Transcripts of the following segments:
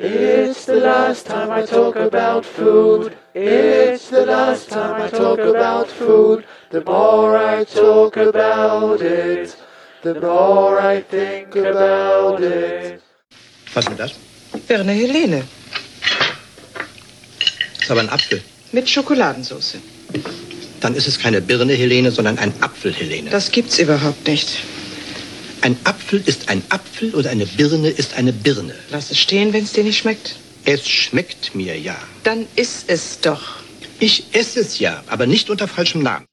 It's the last time I talk about food. It's the last time I talk about food. The more I talk about it, the more I think about it. Was ist denn das? Birne Helene ist aber ein Apfel. mit Schokoladensauce. Dann ist es keine Birne Helene, sondern ein Apfel Helene. Das gibt's überhaupt nicht. Ein Apfel ist ein Apfel oder eine Birne ist eine Birne. Lass es stehen, wenn's dir nicht schmeckt. Es schmeckt mir ja. Dann iss es doch. Ich esse es ja, aber nicht unter falschem Namen.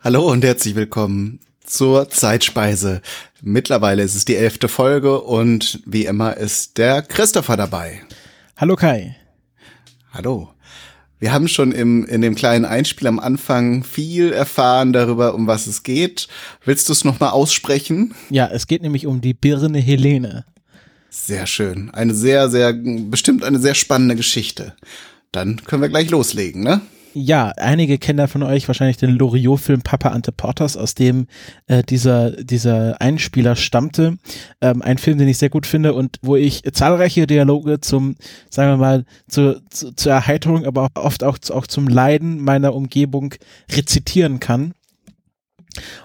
Hallo und herzlich willkommen zur Zeitspeise. Mittlerweile ist es die elfte Folge und wie immer ist der Christopher dabei. Hallo Kai. Hallo. Wir haben schon im, in dem kleinen Einspiel am Anfang viel erfahren darüber, um was es geht. Willst du es nochmal aussprechen? Ja, es geht nämlich um die Birne Helene. Sehr schön. Eine sehr, sehr, bestimmt eine sehr spannende Geschichte. Dann können wir gleich loslegen, ne? Ja, einige kennen da von euch wahrscheinlich den Loriot-Film Papa Ante Porters, aus dem äh, dieser, dieser Einspieler stammte. Ähm, ein Film, den ich sehr gut finde und wo ich zahlreiche Dialoge zum, sagen wir mal, zu, zu, zur Erheiterung, aber auch oft auch, auch zum Leiden meiner Umgebung rezitieren kann.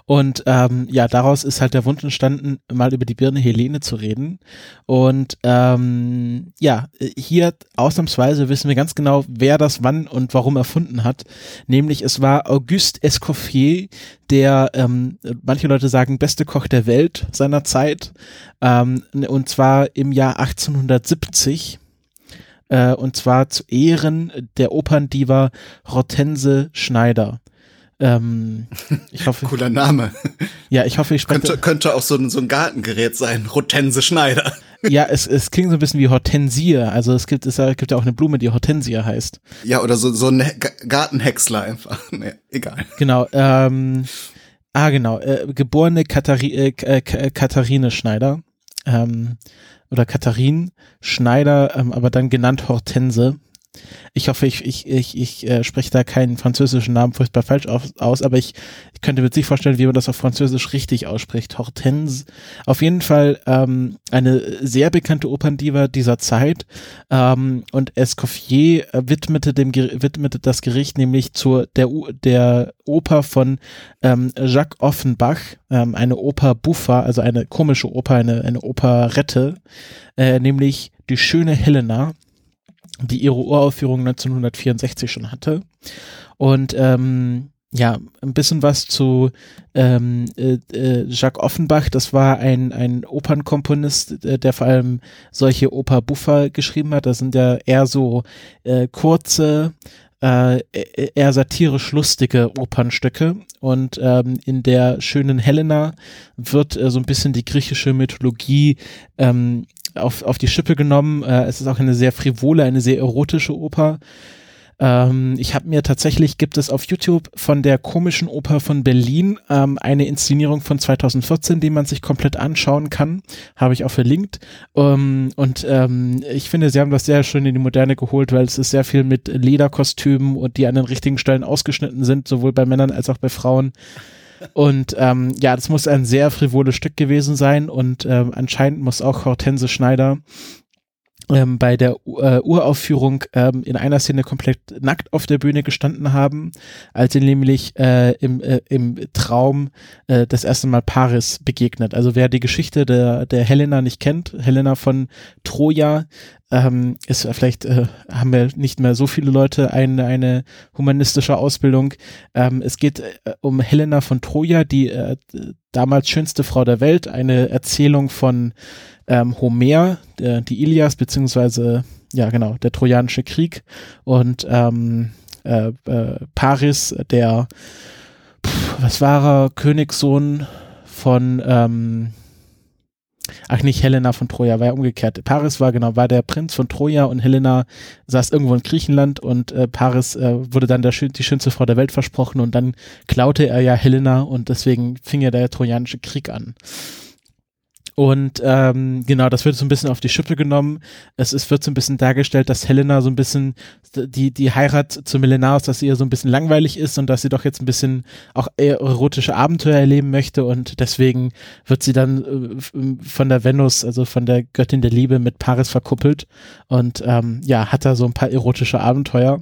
Und ähm, ja, daraus ist halt der Wunsch entstanden, mal über die Birne Helene zu reden. Und ähm, ja, hier ausnahmsweise wissen wir ganz genau, wer das wann und warum erfunden hat. Nämlich es war Auguste Escoffier, der, ähm, manche Leute sagen, beste Koch der Welt seiner Zeit. Ähm, und zwar im Jahr 1870 äh, und zwar zu Ehren der Operndiva Hortense Schneider. Ähm, ich hoffe, Cooler Name. ja, ich hoffe, ich spreche. Könnte, könnte auch so ein, so ein Gartengerät sein. Rotense Schneider. Ja, es, es klingt so ein bisschen wie Hortensie. Also es gibt, es gibt ja auch eine Blume, die Hortensie heißt. Ja, oder so, so ein Gartenhäcksler einfach. Nee, egal. Genau. Ähm, ah, genau. Äh, geborene Kathari äh, Katharine Schneider. Ähm, oder Katharin Schneider, ähm, aber dann genannt Hortense. Ich hoffe, ich, ich, ich, ich äh, spreche da keinen französischen Namen furchtbar falsch auf, aus, aber ich, ich könnte mir sich vorstellen, wie man das auf Französisch richtig ausspricht. Hortense. Auf jeden Fall ähm, eine sehr bekannte Operndiva dieser Zeit. Ähm, und Escoffier äh, widmete, dem, widmete das Gericht nämlich zur der, der Oper von ähm, Jacques Offenbach, ähm, eine Oper buffa, also eine komische Oper, eine, eine Operette, äh, nämlich die schöne Helena die ihre Uraufführung 1964 schon hatte. Und ähm, ja, ein bisschen was zu ähm, äh, äh, Jacques Offenbach. Das war ein, ein Opernkomponist, äh, der vor allem solche Oper Buffa geschrieben hat. Das sind ja eher so äh, kurze, äh, e- eher satirisch lustige Opernstücke. Und ähm, in der schönen Helena wird äh, so ein bisschen die griechische Mythologie ähm, auf, auf die Schippe genommen. Äh, es ist auch eine sehr frivole, eine sehr erotische Oper. Ähm, ich habe mir tatsächlich, gibt es auf YouTube von der komischen Oper von Berlin ähm, eine Inszenierung von 2014, die man sich komplett anschauen kann. Habe ich auch verlinkt. Ähm, und ähm, ich finde, sie haben das sehr schön in die Moderne geholt, weil es ist sehr viel mit Lederkostümen und die an den richtigen Stellen ausgeschnitten sind, sowohl bei Männern als auch bei Frauen. Und ähm, ja, das muss ein sehr frivoles Stück gewesen sein und ähm, anscheinend muss auch Hortense Schneider ähm, bei der äh, Uraufführung ähm, in einer Szene komplett nackt auf der Bühne gestanden haben, als sie nämlich äh, im, äh, im Traum äh, das erste Mal Paris begegnet. Also wer die Geschichte der, der Helena nicht kennt, Helena von Troja, ähm, ist vielleicht äh, haben wir nicht mehr so viele Leute eine, eine humanistische Ausbildung. Ähm, es geht äh, um Helena von Troja, die äh, damals schönste Frau der Welt, eine Erzählung von ähm, Homer, der, die Ilias, beziehungsweise, ja genau, der Trojanische Krieg und ähm, äh, äh, Paris, der, pff, was war er, Königssohn von, ähm, ach nicht Helena von Troja, war ja umgekehrt. Paris war genau, war der Prinz von Troja und Helena saß irgendwo in Griechenland und äh, Paris äh, wurde dann der, die schönste Frau der Welt versprochen und dann klaute er ja Helena und deswegen fing ja der Trojanische Krieg an. Und ähm, genau, das wird so ein bisschen auf die Schippe genommen. Es, es wird so ein bisschen dargestellt, dass Helena so ein bisschen die, die Heirat zu Melenaus, dass sie ihr so ein bisschen langweilig ist und dass sie doch jetzt ein bisschen auch erotische Abenteuer erleben möchte und deswegen wird sie dann äh, von der Venus, also von der Göttin der Liebe mit Paris verkuppelt und ähm, ja, hat da so ein paar erotische Abenteuer.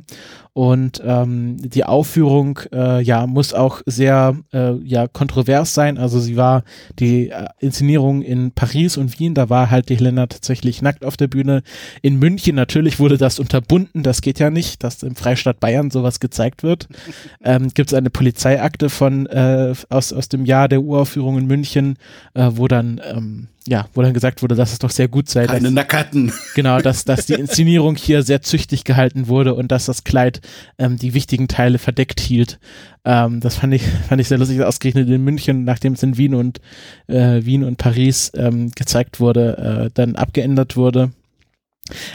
Und ähm, die Aufführung äh, ja muss auch sehr äh, ja kontrovers sein. Also sie war die äh, Inszenierung in Paris und Wien, da war halt die Helena tatsächlich nackt auf der Bühne. In München natürlich wurde das unterbunden, das geht ja nicht, dass im Freistaat Bayern sowas gezeigt wird. ähm, Gibt es eine Polizeiakte von äh, aus, aus dem Jahr der Uraufführung in München, äh, wo dann ähm, ja, wo dann gesagt wurde, dass es doch sehr gut sei. Keine dass, Nackerten. Genau, dass, dass die Inszenierung hier sehr züchtig gehalten wurde und dass das Kleid ähm, die wichtigen Teile verdeckt hielt. Ähm, das fand ich, fand ich sehr lustig ausgerechnet in München, nachdem es in Wien und äh, Wien und Paris ähm, gezeigt wurde, äh, dann abgeändert wurde.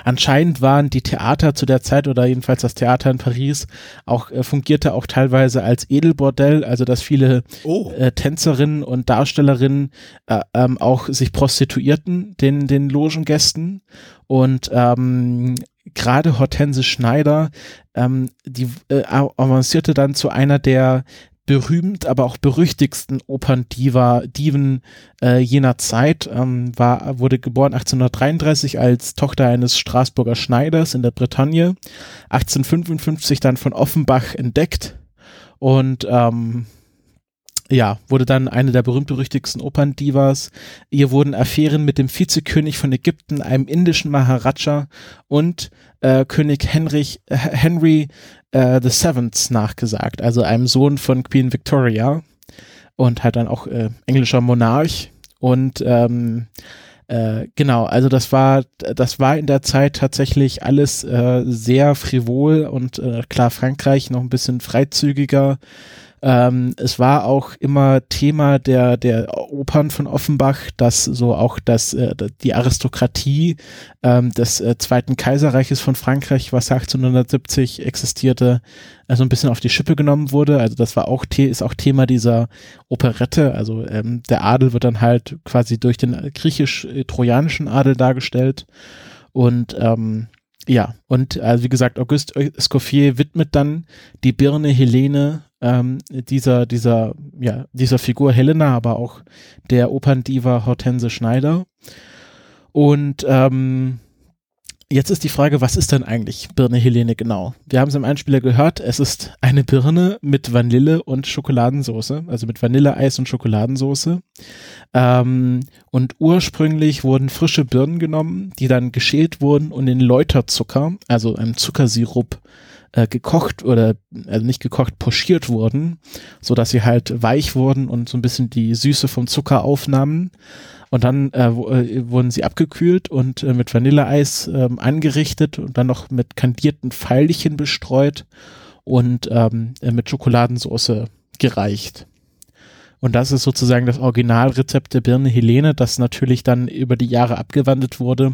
Anscheinend waren die Theater zu der Zeit oder jedenfalls das Theater in Paris auch äh, fungierte auch teilweise als Edelbordell, also dass viele Oh. äh, Tänzerinnen und Darstellerinnen äh, ähm, auch sich prostituierten den den Logengästen und ähm, gerade Hortense Schneider ähm, die äh, avancierte dann zu einer der berühmt, aber auch berüchtigsten Operndiva, Diven äh, jener Zeit, ähm, war, wurde geboren 1833 als Tochter eines Straßburger Schneiders in der Bretagne, 1855 dann von Offenbach entdeckt. Und ähm, ja, wurde dann eine der berühmt-berüchtigsten Operndivas. Ihr wurden Affären mit dem Vizekönig von Ägypten, einem indischen Maharaja und äh, König Henrich, äh, Henry äh, the Seventh nachgesagt, also einem Sohn von Queen Victoria und halt dann auch äh, englischer Monarch und ähm, äh, genau, also das war, das war in der Zeit tatsächlich alles äh, sehr frivol und äh, klar Frankreich noch ein bisschen freizügiger. Ähm, es war auch immer Thema der, der Opern von Offenbach, dass so auch das, äh, die Aristokratie ähm, des äh, Zweiten Kaiserreiches von Frankreich, was 1870 existierte, also ein bisschen auf die Schippe genommen wurde. Also das war auch, ist auch Thema dieser Operette. Also ähm, der Adel wird dann halt quasi durch den griechisch-trojanischen Adel dargestellt. Und ähm, ja, und also wie gesagt, Auguste Escoffier widmet dann die Birne Helene ähm, dieser, dieser, ja, dieser Figur Helena, aber auch der Operndiva Hortense Schneider. Und ähm, jetzt ist die Frage, was ist denn eigentlich Birne Helene genau? Wir haben es im Einspieler gehört, es ist eine Birne mit Vanille und Schokoladensauce, also mit Vanilleeis und Schokoladensauce. Ähm, und ursprünglich wurden frische Birnen genommen, die dann geschält wurden und in Läuterzucker, also einem Zuckersirup, äh, gekocht oder also nicht gekocht, pochiert wurden, so dass sie halt weich wurden und so ein bisschen die Süße vom Zucker aufnahmen. Und dann äh, wurden sie abgekühlt und äh, mit Vanilleeis äh, angerichtet und dann noch mit kandierten Pfeilchen bestreut und ähm, mit Schokoladensauce gereicht. Und das ist sozusagen das Originalrezept der Birne Helene, das natürlich dann über die Jahre abgewandelt wurde.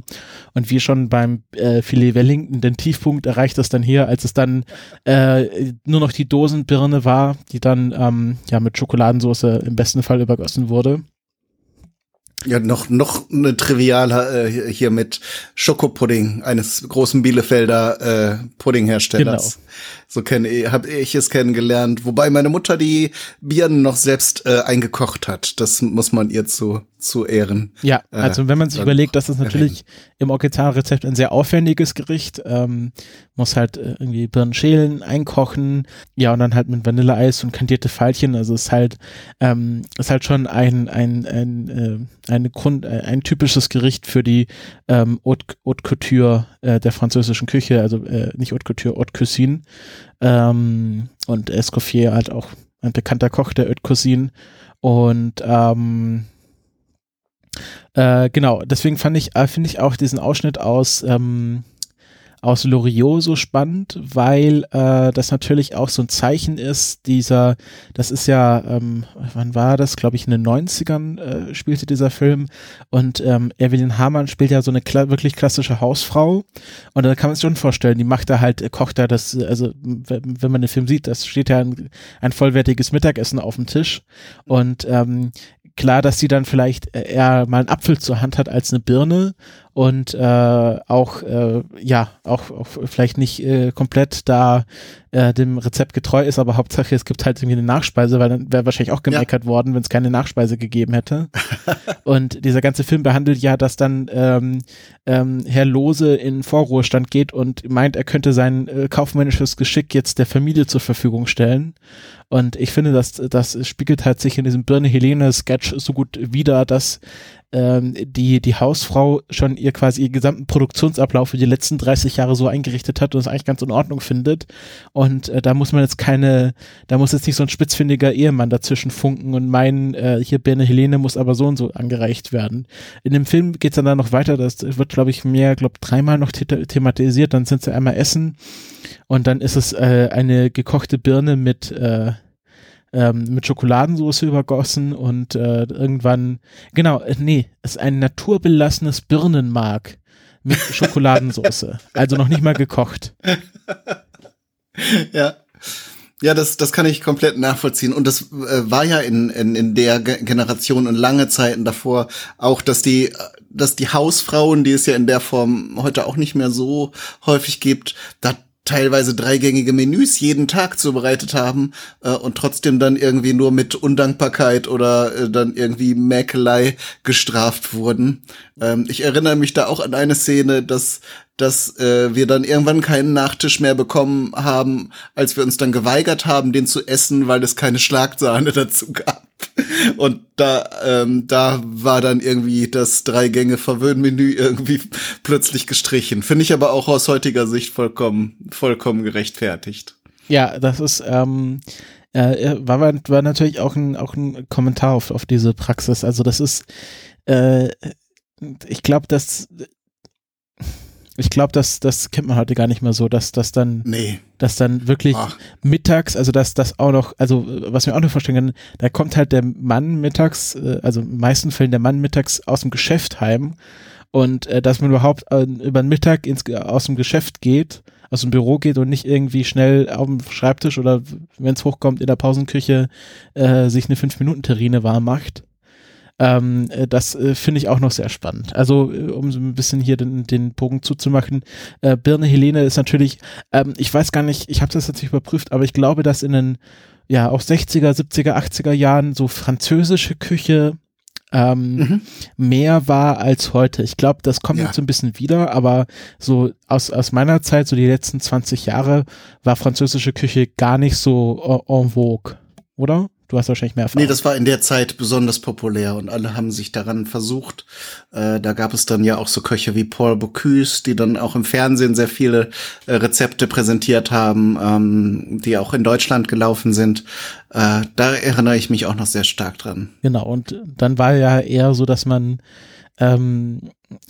Und wie schon beim äh, Filet Wellington den Tiefpunkt erreicht das dann hier, als es dann äh, nur noch die Dosenbirne war, die dann ähm, ja mit Schokoladensauce im besten Fall übergossen wurde. Ja, noch, noch eine triviale äh, hier mit Schokopudding eines großen Bielefelder äh, Puddingherstellers. Genau. So kenne ich, habe ich es kennengelernt. Wobei meine Mutter die Birnen noch selbst äh, eingekocht hat. Das muss man ihr zu, zu ehren. Ja, also wenn man sich überlegt, dass es natürlich erwähnen. im Originalrezept ein sehr aufwendiges Gericht, ähm, muss halt äh, irgendwie Birnen schälen, einkochen, ja und dann halt mit Vanilleeis und kandierte Pfeilchen. Also es ist halt, ähm, ist halt schon ein ein ein äh, eine Grund, äh, ein typisches Gericht für die ähm, Haute, Haute Couture äh, der französischen Küche, also äh, nicht Haute Couture, Haute Cuisine. Ähm, und Escoffier halt auch ein bekannter Koch der Cuisine. Und ähm, äh, genau, deswegen fand ich, äh, finde ich auch diesen Ausschnitt aus, ähm, aus Loriot so spannend, weil äh, das natürlich auch so ein Zeichen ist, dieser, das ist ja, ähm, wann war das, glaube ich, in den 90ern äh, spielte dieser Film. Und ähm, Evelyn Hamann spielt ja so eine kla wirklich klassische Hausfrau. Und da kann man sich schon vorstellen, die macht da halt, äh, kocht da das, also wenn man den Film sieht, das steht ja ein, ein vollwertiges Mittagessen auf dem Tisch. Und ähm, klar, dass sie dann vielleicht eher mal einen Apfel zur Hand hat als eine Birne und äh, auch äh, ja auch, auch vielleicht nicht äh, komplett da äh, dem Rezept getreu ist, aber Hauptsache es gibt halt irgendwie eine Nachspeise, weil dann wäre wahrscheinlich auch gemeckert ja. worden, wenn es keine Nachspeise gegeben hätte. und dieser ganze Film behandelt ja, dass dann ähm, ähm, Herr Lose in Vorruhestand geht und meint, er könnte sein äh, kaufmännisches Geschick jetzt der Familie zur Verfügung stellen. Und ich finde, dass das spiegelt halt sich in diesem Birne Helene Sketch so gut wider, dass ähm, die, die Hausfrau schon ihr quasi ihren gesamten Produktionsablauf für die letzten 30 Jahre so eingerichtet hat und es eigentlich ganz in Ordnung findet. Und äh, da muss man jetzt keine, da muss jetzt nicht so ein spitzfindiger Ehemann dazwischen funken und meinen, äh, hier Birne Helene muss aber so und so angereicht werden. In dem Film geht es dann, dann noch weiter, das wird, glaube ich, mehr, glaube dreimal noch thematisiert, dann sind sie einmal essen und dann ist es äh, eine gekochte Birne mit äh, ähm, mit Schokoladensauce übergossen und äh, irgendwann, genau, äh, nee, es ist ein naturbelassenes Birnenmark mit Schokoladensauce. also noch nicht mal gekocht. ja. Ja, das, das kann ich komplett nachvollziehen. Und das äh, war ja in, in, in der Ge Generation und lange Zeiten davor auch, dass die, dass die Hausfrauen, die es ja in der Form heute auch nicht mehr so häufig gibt, da teilweise dreigängige Menüs jeden Tag zubereitet haben äh, und trotzdem dann irgendwie nur mit Undankbarkeit oder äh, dann irgendwie Mäkelei gestraft wurden. Ähm, ich erinnere mich da auch an eine Szene, dass dass äh, wir dann irgendwann keinen Nachtisch mehr bekommen haben, als wir uns dann geweigert haben, den zu essen, weil es keine Schlagsahne dazu gab. Und da, ähm, da war dann irgendwie das Drei-Gänge-Verwöhnmenü irgendwie plötzlich gestrichen. Finde ich aber auch aus heutiger Sicht vollkommen, vollkommen gerechtfertigt. Ja, das ist, ähm, äh, war, war natürlich auch ein, auch ein Kommentar auf, auf diese Praxis. Also das ist, äh, ich glaube, dass ich glaube, das, das kennt man heute gar nicht mehr so, dass das dann, nee. dass dann wirklich Ach. mittags, also dass das auch noch, also was wir auch noch vorstellen können, da kommt halt der Mann mittags, äh, also in den meisten Fällen der Mann mittags aus dem Geschäft heim und äh, dass man überhaupt äh, über den Mittag ins, aus dem Geschäft geht, aus dem Büro geht und nicht irgendwie schnell auf dem Schreibtisch oder wenn es hochkommt in der Pausenküche äh, sich eine 5-Minuten-Terrine warm macht ähm, äh, das äh, finde ich auch noch sehr spannend. Also, äh, um so ein bisschen hier den, den Bogen zuzumachen, äh, Birne Helene ist natürlich, ähm, ich weiß gar nicht, ich habe das jetzt nicht überprüft, aber ich glaube, dass in den ja auch 60er, 70er, 80er Jahren so französische Küche ähm, mhm. mehr war als heute. Ich glaube, das kommt ja. jetzt so ein bisschen wieder, aber so aus, aus meiner Zeit, so die letzten 20 Jahre, war französische Küche gar nicht so en vogue, oder? Du hast wahrscheinlich mehr Erfahrung. Nee, das war in der Zeit besonders populär und alle haben sich daran versucht. Äh, da gab es dann ja auch so Köche wie Paul Bocuse, die dann auch im Fernsehen sehr viele äh, Rezepte präsentiert haben, ähm, die auch in Deutschland gelaufen sind. Äh, da erinnere ich mich auch noch sehr stark dran. Genau, und dann war ja eher so, dass man ähm,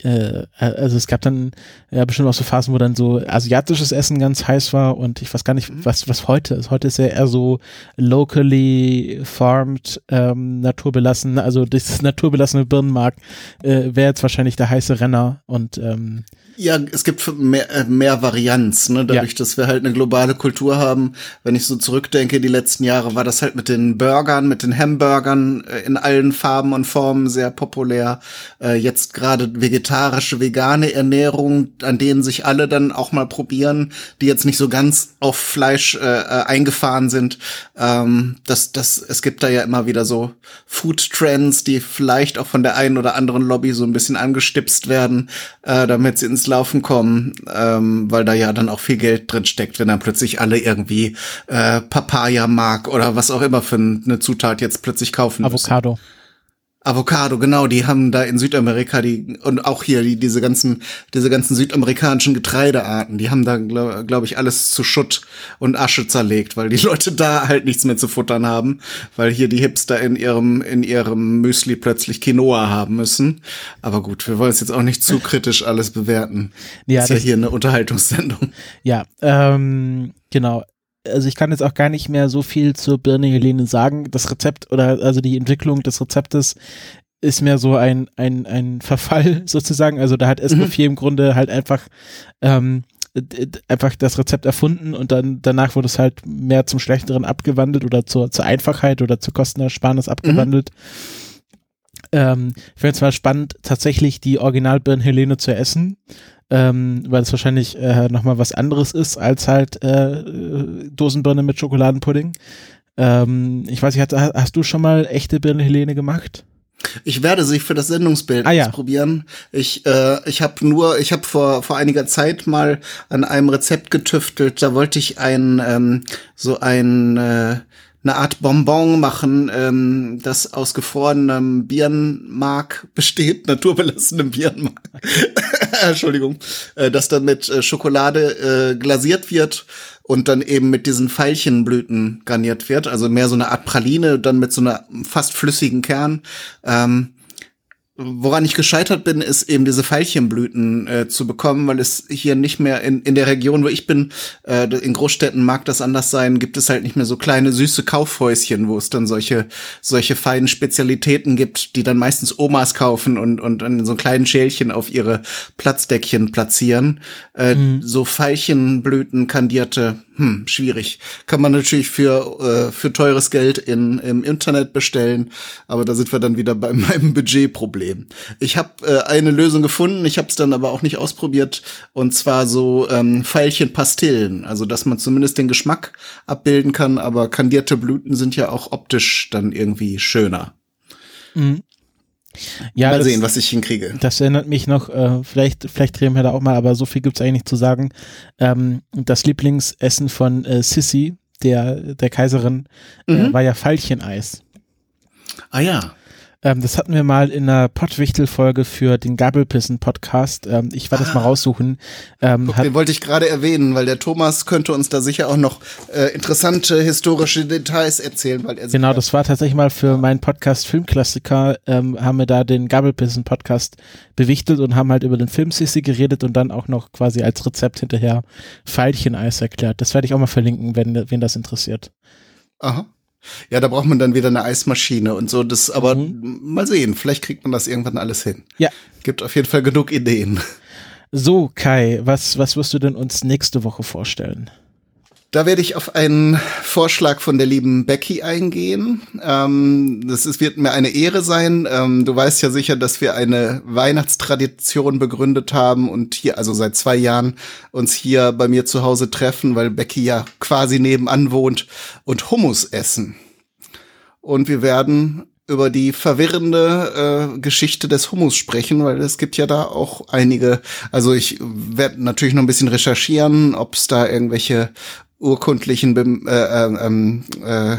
äh, also es gab dann ja bestimmt auch so Phasen, wo dann so asiatisches Essen ganz heiß war und ich weiß gar nicht, mhm. was, was heute ist. Heute ist ja eher so locally farmed, ähm, naturbelassen, also das naturbelassene Birnenmark äh, wäre jetzt wahrscheinlich der heiße Renner und ähm, ja, es gibt mehr, äh, mehr Varianz, ne? dadurch, ja. dass wir halt eine globale Kultur haben. Wenn ich so zurückdenke, die letzten Jahre war das halt mit den Burgern, mit den Hamburgern äh, in allen Farben und Formen sehr populär. Äh, jetzt gerade vegetarische, vegane Ernährung, an denen sich alle dann auch mal probieren, die jetzt nicht so ganz auf Fleisch äh, äh eingefahren sind. Ähm, das, das, es gibt da ja immer wieder so Food Trends, die vielleicht auch von der einen oder anderen Lobby so ein bisschen angestipst werden, äh, damit sie ins Laufen kommen, ähm, weil da ja dann auch viel Geld drin steckt, wenn dann plötzlich alle irgendwie äh, Papaya mag oder was auch immer für eine Zutat jetzt plötzlich kaufen Avocado. Müssen. Avocado, genau, die haben da in Südamerika die und auch hier die, diese ganzen diese ganzen südamerikanischen Getreidearten, die haben da glaube glaub ich alles zu Schutt und Asche zerlegt, weil die Leute da halt nichts mehr zu futtern haben, weil hier die Hipster in ihrem in ihrem Müsli plötzlich Quinoa haben müssen. Aber gut, wir wollen es jetzt auch nicht zu kritisch alles bewerten. Ja, ist ja hier eine Unterhaltungssendung. Ja, ähm, genau also ich kann jetzt auch gar nicht mehr so viel zur Birne Helene sagen. Das Rezept oder also die Entwicklung des Rezeptes ist mehr so ein, ein, ein Verfall sozusagen. Also da hat Escoffier mhm. im Grunde halt einfach ähm, einfach das Rezept erfunden und dann danach wurde es halt mehr zum Schlechteren abgewandelt oder zur, zur Einfachheit oder zur Kostenersparnis abgewandelt. Mhm. Ähm, ich finde es mal spannend, tatsächlich die Originalbirnen Helene zu essen, ähm, weil es wahrscheinlich äh, nochmal was anderes ist als halt äh, Dosenbirne mit Schokoladenpudding. Ähm, ich weiß nicht, hast, hast du schon mal echte Birne Helene gemacht? Ich werde sie für das Sendungsbild ah, ja. ausprobieren. Ich, äh, ich habe nur, ich habe vor vor einiger Zeit mal an einem Rezept getüftelt. Da wollte ich ein ähm, so ein äh, eine Art Bonbon machen, ähm, das aus gefrorenem Birnenmark besteht, naturbelassenem Birnenmark. Entschuldigung, äh, das dann mit äh, Schokolade äh, glasiert wird und dann eben mit diesen Veilchenblüten garniert wird. Also mehr so eine Art Praline, dann mit so einer fast flüssigen Kern. Ähm, Woran ich gescheitert bin, ist eben diese Veilchenblüten äh, zu bekommen, weil es hier nicht mehr in, in der Region, wo ich bin, äh, in Großstädten mag das anders sein, gibt es halt nicht mehr so kleine süße Kaufhäuschen, wo es dann solche solche feinen Spezialitäten gibt, die dann meistens Omas kaufen und und in so kleinen Schälchen auf ihre Platzdeckchen platzieren. Äh, mhm. So Veilchenblüten kandierte hm, schwierig. Kann man natürlich für, äh, für teures Geld in, im Internet bestellen, aber da sind wir dann wieder bei meinem Budgetproblem. Ich habe äh, eine Lösung gefunden, ich habe es dann aber auch nicht ausprobiert, und zwar so ähm, Pfeilchen Pastillen, also dass man zumindest den Geschmack abbilden kann, aber kandierte Blüten sind ja auch optisch dann irgendwie schöner. Mhm. Ja, mal das, sehen, was ich hinkriege. Das erinnert mich noch, äh, vielleicht, vielleicht drehen wir da auch mal, aber so viel gibt's eigentlich nicht zu sagen. Ähm, das Lieblingsessen von äh, Sissy, der, der Kaiserin, äh, mhm. äh, war ja Veilcheneis. Ah ja. Ähm, das hatten wir mal in einer Pottwichtel-Folge für den Gabelpissen-Podcast. Ähm, ich werde ah. das mal raussuchen. Ähm, Guck, den wollte ich gerade erwähnen, weil der Thomas könnte uns da sicher auch noch äh, interessante historische Details erzählen, weil er Genau, das war tatsächlich mal für meinen Podcast Filmklassiker, ähm, haben wir da den Gabelpissen-Podcast bewichtelt und haben halt über den Film Sissy geredet und dann auch noch quasi als Rezept hinterher Veilcheneis erklärt. Das werde ich auch mal verlinken, wenn, wenn das interessiert. Aha. Ja, da braucht man dann wieder eine Eismaschine und so. Das, aber mhm. mal sehen, vielleicht kriegt man das irgendwann alles hin. Ja. Gibt auf jeden Fall genug Ideen. So, Kai, was, was wirst du denn uns nächste Woche vorstellen? Da werde ich auf einen Vorschlag von der lieben Becky eingehen. Ähm, das ist, wird mir eine Ehre sein. Ähm, du weißt ja sicher, dass wir eine Weihnachtstradition begründet haben und hier, also seit zwei Jahren, uns hier bei mir zu Hause treffen, weil Becky ja quasi nebenan wohnt und Hummus essen. Und wir werden über die verwirrende äh, Geschichte des Hummus sprechen, weil es gibt ja da auch einige, also ich werde natürlich noch ein bisschen recherchieren, ob es da irgendwelche urkundlichen Be äh, äh, äh,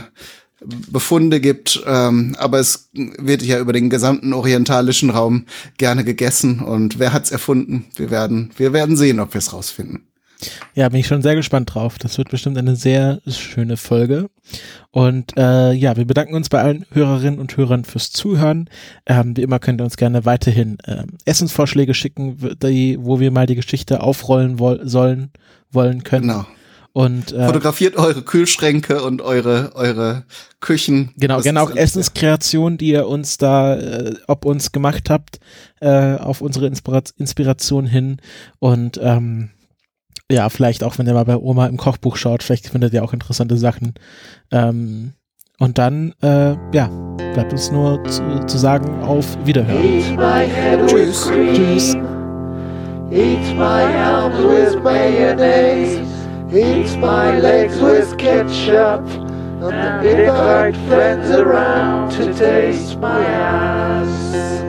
Befunde gibt, ähm, aber es wird ja über den gesamten orientalischen Raum gerne gegessen und wer hat's erfunden? Wir werden, wir werden sehen, ob wir es rausfinden. Ja, bin ich schon sehr gespannt drauf. Das wird bestimmt eine sehr schöne Folge. Und äh, ja, wir bedanken uns bei allen Hörerinnen und Hörern fürs Zuhören. Ähm, wie immer könnt ihr uns gerne weiterhin äh, Essensvorschläge schicken, die, wo wir mal die Geschichte aufrollen wo sollen, wollen können. Genau. Und, äh, Fotografiert eure Kühlschränke und eure, eure Küchen. Genau, gerne auch Essenskreationen, die ihr uns da, äh, ob uns gemacht habt, äh, auf unsere Inspira Inspiration hin. Und ähm, ja, vielleicht auch, wenn ihr mal bei Oma im Kochbuch schaut, vielleicht findet ihr auch interessante Sachen. Ähm, und dann, äh, ja, bleibt uns nur zu, zu sagen, auf Wiederhören. Tschüss. Tschüss. Eat my arms with mayonnaise. Eats my legs with ketchup and invite friends around to taste my ass.